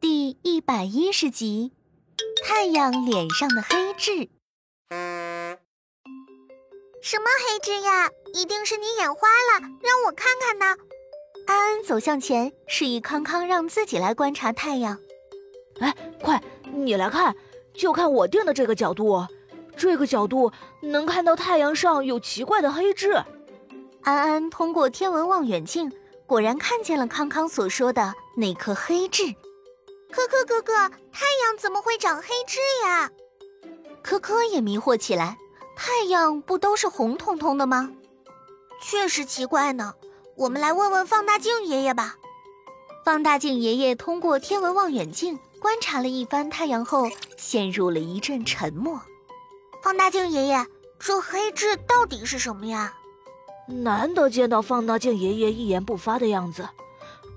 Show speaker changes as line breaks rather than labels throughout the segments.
第一百一十集，太阳脸上的黑痣。
什么黑痣呀？一定是你眼花了，让我看看呢。
安安走向前，示意康康让自己来观察太阳。
哎，快，你来看，就看我定的这个角度，这个角度能看到太阳上有奇怪的黑痣。
安安通过天文望远镜，果然看见了康康所说的那颗黑痣。
科科哥哥，太阳怎么会长黑痣呀？
科科也迷惑起来。太阳不都是红彤彤的吗？
确实奇怪呢。我们来问问放大镜爷爷吧。
放大镜爷爷通过天文望远镜观察了一番太阳后，陷入了一阵沉默。
放大镜爷爷，这黑痣到底是什么呀？
难得见到放大镜爷爷一言不发的样子，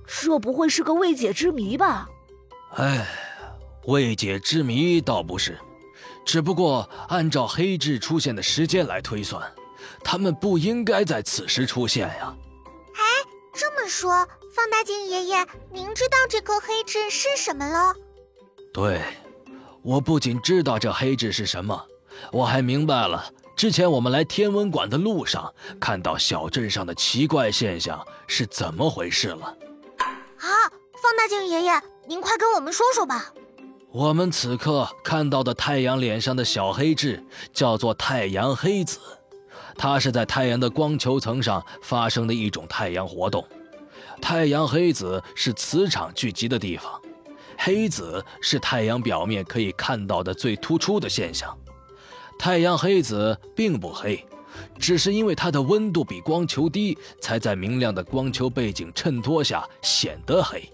这不会是个未解之谜吧？
哎，未解之谜倒不是。只不过按照黑痣出现的时间来推算，他们不应该在此时出现呀。
哎，这么说，放大镜爷爷，您知道这颗黑痣是什么了？
对，我不仅知道这黑痣是什么，我还明白了之前我们来天文馆的路上看到小镇上的奇怪现象是怎么回事了。
啊，放大镜爷爷，您快跟我们说说吧。
我们此刻看到的太阳脸上的小黑痣叫做太阳黑子，它是在太阳的光球层上发生的一种太阳活动。太阳黑子是磁场聚集的地方，黑子是太阳表面可以看到的最突出的现象。太阳黑子并不黑，只是因为它的温度比光球低，才在明亮的光球背景衬托下显得黑。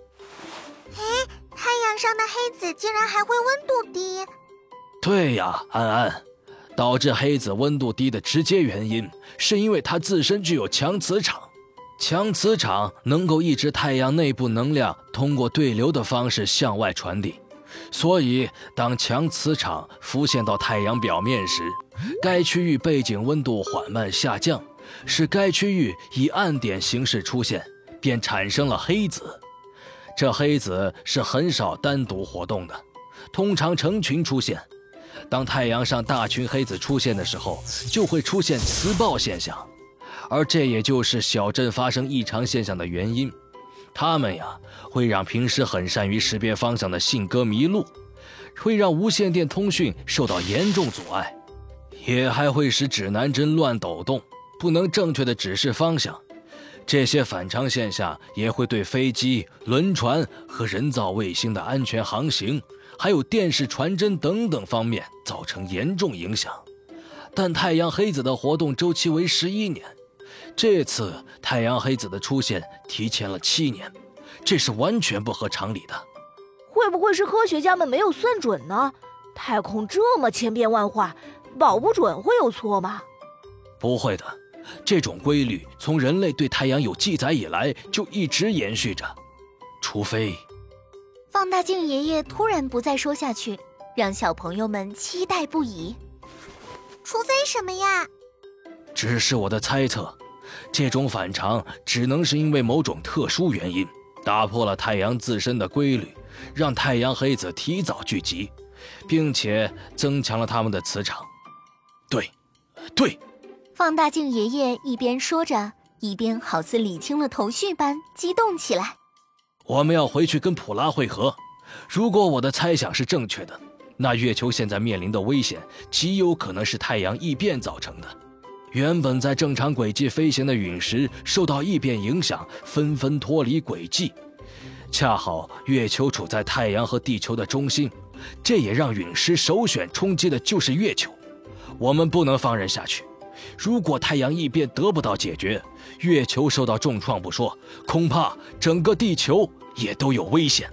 太阳上的黑子竟然还会温度低？
对呀，安安，导致黑子温度低的直接原因，是因为它自身具有强磁场，强磁场能够抑制太阳内部能量通过对流的方式向外传递，所以当强磁场浮现到太阳表面时，该区域背景温度缓慢下降，使该区域以暗点形式出现，便产生了黑子。这黑子是很少单独活动的，通常成群出现。当太阳上大群黑子出现的时候，就会出现磁暴现象，而这也就是小镇发生异常现象的原因。它们呀，会让平时很善于识别方向的信鸽迷路，会让无线电通讯受到严重阻碍，也还会使指南针乱抖动，不能正确的指示方向。这些反常现象也会对飞机、轮船和人造卫星的安全航行，还有电视传真等等方面造成严重影响。但太阳黑子的活动周期为十一年，这次太阳黑子的出现提前了七年，这是完全不合常理的。
会不会是科学家们没有算准呢？太空这么千变万化，保不准会有错吗？
不会的。这种规律从人类对太阳有记载以来就一直延续着，除非……
放大镜爷爷突然不再说下去，让小朋友们期待不已。
除非什么呀？
只是我的猜测，这种反常只能是因为某种特殊原因打破了太阳自身的规律，让太阳黑子提早聚集，并且增强了他们的磁场。对，对。
放大镜爷爷一边说着，一边好似理清了头绪般激动起来。
我们要回去跟普拉会合。如果我的猜想是正确的，那月球现在面临的危险极有可能是太阳异变造成的。原本在正常轨迹飞行的陨石受到异变影响，纷纷脱离轨迹。恰好月球处在太阳和地球的中心，这也让陨石首选冲击的就是月球。我们不能放任下去。如果太阳异变得不到解决，月球受到重创不说，恐怕整个地球也都有危险。